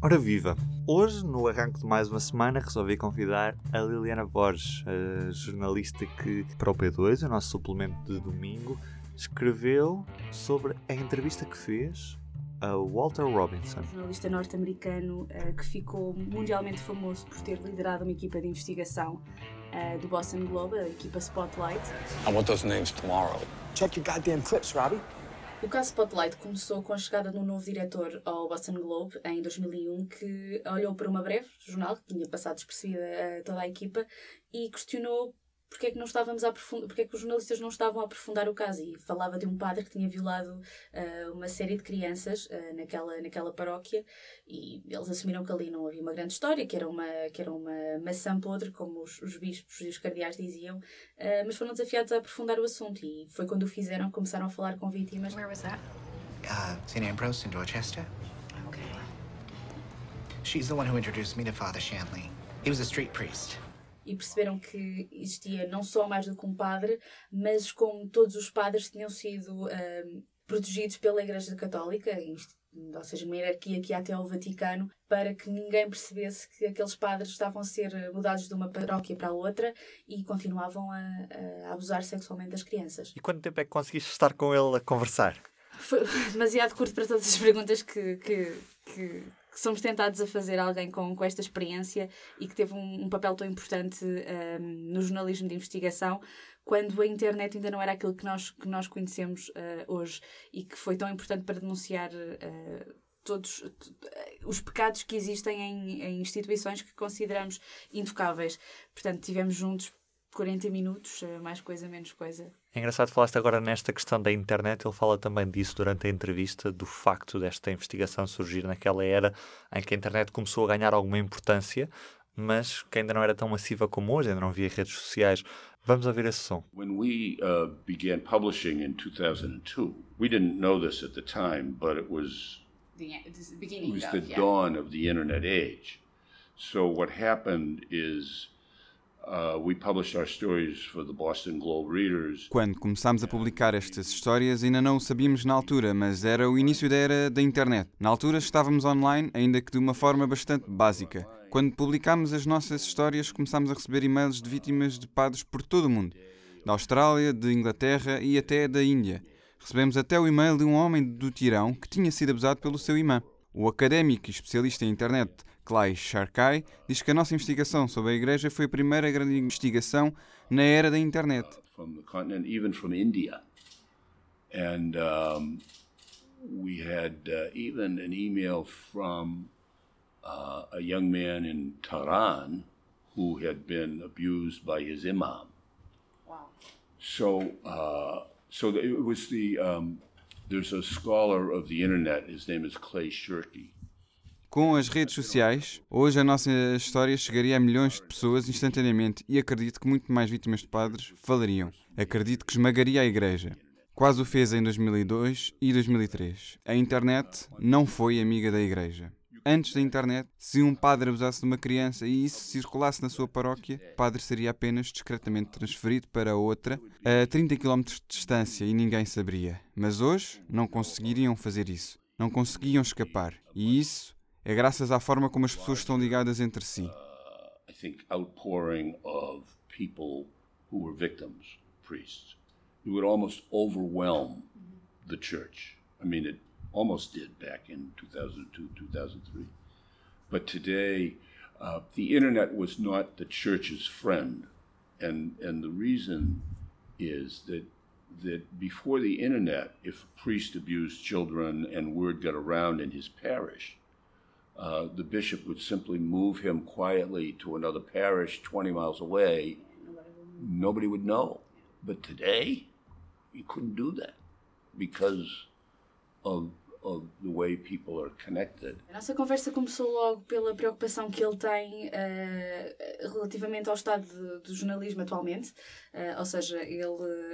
Ora viva! Hoje, no arranque de mais uma semana, resolvi convidar a Liliana Borges, a jornalista que, para o P2, o nosso suplemento de domingo, escreveu sobre a entrevista que fez a Walter Robinson. Um jornalista norte-americano uh, que ficou mundialmente famoso por ter liderado uma equipa de investigação uh, do Boston Globe, a equipa Spotlight. I want those names tomorrow. Check your goddamn clips, Robbie. O caso Spotlight começou com a chegada de um novo diretor ao Boston Globe em 2001 que olhou para uma breve jornal que tinha passado despercebida a toda a equipa e questionou porque é que não estávamos a aprofundar, porque é que os jornalistas não estavam a aprofundar o caso e falava de um padre que tinha violado uh, uma série de crianças uh, naquela, naquela paróquia e eles assumiram que ali não havia uma grande história, que era uma, que era uma maçã podre, como os, os bispos e os cardeais diziam, uh, mas foram desafiados a aprofundar o assunto e foi quando o fizeram, começaram a falar com vítimas. Where was that? Uh, St. Ambrose in Dorchester. Okay. She's the one who introduced me to Father Shanley. He was a street priest e perceberam que existia não só mais do que um padre, mas como todos os padres tinham sido uh, protegidos pela Igreja Católica, ou seja, uma hierarquia que ia até ao Vaticano, para que ninguém percebesse que aqueles padres estavam a ser mudados de uma paróquia para a outra e continuavam a, a abusar sexualmente das crianças. E quanto tempo é que conseguiste estar com ele a conversar? Foi demasiado curto para todas as perguntas que, que, que que somos tentados a fazer alguém com, com esta experiência e que teve um, um papel tão importante um, no jornalismo de investigação quando a internet ainda não era aquilo que nós, que nós conhecemos uh, hoje e que foi tão importante para denunciar uh, todos os pecados que existem em, em instituições que consideramos intocáveis. Portanto, tivemos juntos 40 minutos, eh, mais coisa, menos coisa. É engraçado, falaste agora nesta questão da internet, ele fala também disso durante a entrevista, do facto desta investigação surgir naquela era em que a internet começou a ganhar alguma importância, mas que ainda não era tão massiva como hoje, ainda não havia redes sociais. Vamos ouvir esse som. When we uh, began publishing in 2002, we didn't know this at the time, but it was the, the beginning it was of, the yeah. dawn of the internet age. So what happened is quando começámos a publicar estas histórias, ainda não o sabíamos na altura, mas era o início da era da internet. Na altura estávamos online, ainda que de uma forma bastante básica. Quando publicámos as nossas histórias, começámos a receber e-mails de vítimas de padres por todo o mundo da Austrália, de Inglaterra e até da Índia. Recebemos até o e-mail de um homem do Tirão que tinha sido abusado pelo seu imã. O académico e especialista em internet Clay Sharkey, diz que a nossa investigação sobre a Igreja foi a primeira grande investigação na era da internet. From the continent, even from India. And um, we had uh, even an email from uh, a young man in Tehran who had been abused by his imam. Wow. So, uh, so it was the, um, there's a scholar of the internet, his name is Clay Shirky. Com as redes sociais, hoje a nossa história chegaria a milhões de pessoas instantaneamente e acredito que muito mais vítimas de padres falariam. Acredito que esmagaria a Igreja. Quase o fez em 2002 e 2003. A internet não foi amiga da Igreja. Antes da internet, se um padre abusasse de uma criança e isso circulasse na sua paróquia, o padre seria apenas discretamente transferido para outra a 30 km de distância e ninguém saberia. Mas hoje não conseguiriam fazer isso. Não conseguiam escapar. E isso é graças à forma como as pessoas estão ligadas entre si. Uh, I think outpouring of people who were victims, priests. It would almost overwhelm the church. I mean, it almost did back in 2002, 2003. But today, uh, the internet was not the church's friend. And, and the reason is that, that before the internet, if a priest abused children and word got around in his parish, uh, the bishop would simply move him quietly to another parish 20 miles away. Nobody would know. But today, you couldn't do that because of of the way people are connected. A nossa conversa começou logo pela preocupação que ele tem uh, relativamente ao estado de, do jornalismo atualmente, uh, ou seja, ele,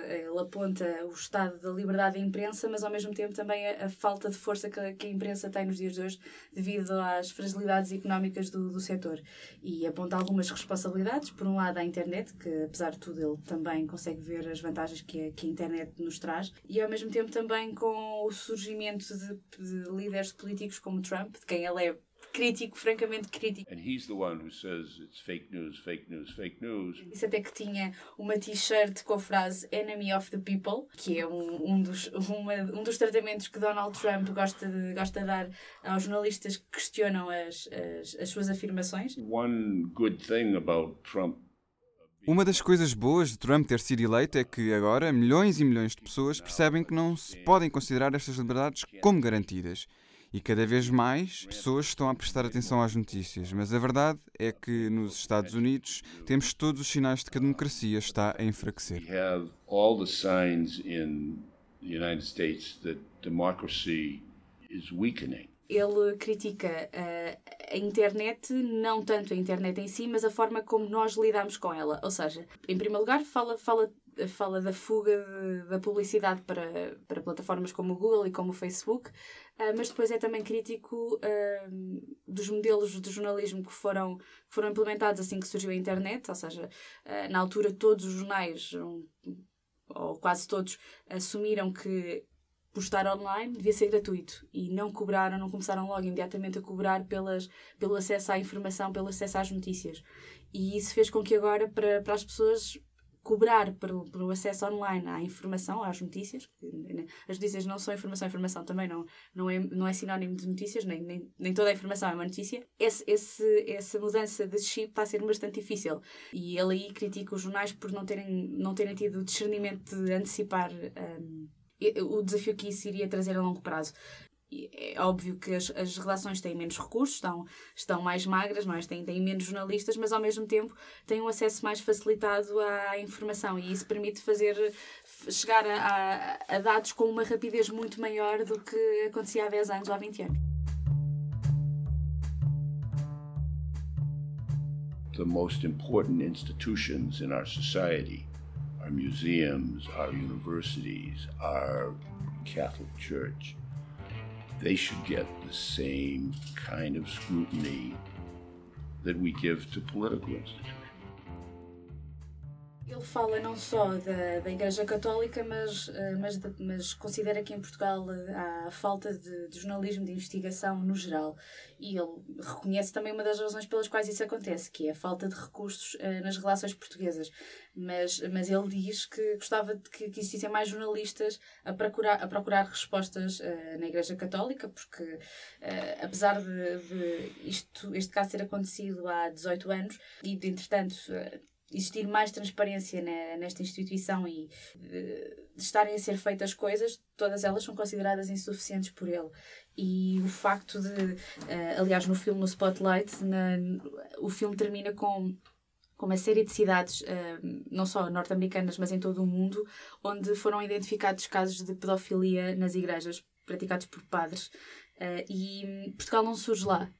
ele aponta o estado da liberdade da imprensa, mas ao mesmo tempo também a, a falta de força que que a, imprensa tem nos dias de hoje devido às fragilidades económicas do, do setor. E aponta algumas responsabilidades, por um lado à internet, que apesar de tudo ele também consegue ver as vantagens que a, que a internet nos traz, e ao mesmo tempo também com o surgimento de de líderes políticos como Trump, de quem ele é crítico, francamente crítico. And he's the one who says it's fake news, fake news, fake news. Disse até que tinha uma t-shirt com a frase Enemy of the People, que é um, um, dos, uma, um dos tratamentos que Donald Trump gosta de, gosta de dar aos jornalistas que questionam as, as, as suas afirmações. One good thing about Trump Uma das coisas boas de Trump ter sido eleito é que agora milhões e milhões de pessoas percebem que não se podem considerar estas liberdades como garantidas. E cada vez mais pessoas estão a prestar atenção às notícias. Mas a verdade é que nos Estados Unidos temos todos os sinais de que a democracia está a enfraquecer. is weakening. Ele critica uh, a internet, não tanto a internet em si, mas a forma como nós lidamos com ela. Ou seja, em primeiro lugar, fala, fala, fala da fuga de, da publicidade para, para plataformas como o Google e como o Facebook, uh, mas depois é também crítico uh, dos modelos de jornalismo que foram, que foram implementados assim que surgiu a internet. Ou seja, na altura, todos os jornais, um, ou quase todos, assumiram que postar online devia ser gratuito e não cobraram, não começaram logo imediatamente a cobrar pelas, pelo acesso à informação, pelo acesso às notícias. E isso fez com que agora, para, para as pessoas cobrar pelo, pelo acesso online à informação, às notícias, as notícias não são informação, a informação também não, não, é, não é sinónimo de notícias, nem, nem, nem toda a informação é uma notícia, esse, esse, essa mudança de chip está a ser bastante difícil. E ele aí critica os jornais por não terem, não terem tido o discernimento de antecipar. Um, o desafio que isso iria trazer a longo prazo. É óbvio que as, as relações têm menos recursos, estão, estão mais magras, não é? têm, têm menos jornalistas, mas ao mesmo tempo têm um acesso mais facilitado à informação e isso permite fazer chegar a, a, a dados com uma rapidez muito maior do que acontecia há 10 anos ou há 20 anos. The most important institutions in our society our museums, our universities, our Catholic Church, they should get the same kind of scrutiny that we give to political institutions. Ele fala não só da, da Igreja Católica, mas, mas, mas considera que em Portugal há falta de, de, jornalismo de investigação no geral. E ele reconhece também uma das razões pelas quais isso acontece, que é a falta de recursos uh, nas relações portuguesas. Mas, mas ele diz que gostava de que, que existissem mais jornalistas a procurar, a procurar respostas uh, na Igreja Católica, porque uh, apesar de, de, isto, este caso ter acontecido há 18 anos e, de, entretanto, existir mais transparência nesta instituição e de, estarem a ser feitas coisas, todas elas são consideradas insuficientes por ele. E o facto de, uh, aliás, no filme, no Spotlight, na, o filme termina com com uma série de cidades, uh, não só norte-americanas, mas em todo o mundo, onde foram identificados casos de pedofilia nas igrejas, praticados por padres. Uh, e Portugal não surge lá.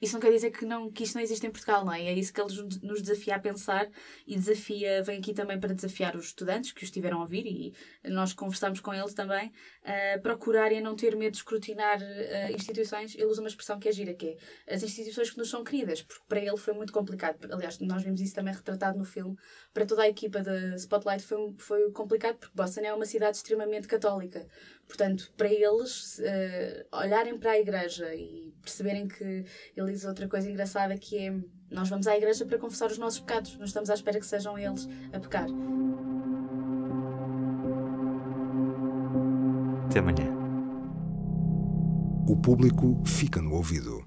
Isso não quer dizer que, não, que isto não existe em Portugal, não é? É isso que eles nos desafia a pensar e desafia, vem aqui também para desafiar os estudantes que os estiveram a ouvir e nós conversamos com eles também, a procurarem não ter medo de escrutinar uh, instituições. Ele usa uma expressão que é gira, que é as instituições que nos são queridas, porque para ele foi muito complicado. Aliás, nós vimos isso também retratado no filme. Para toda a equipa da Spotlight foi, foi complicado, porque Boston é uma cidade extremamente católica. Portanto, para eles uh, olharem para a igreja e perceberem que ele diz outra coisa engraçada que é nós vamos à igreja para confessar os nossos pecados, não estamos à espera que sejam eles a pecar. Até amanhã. O público fica no ouvido.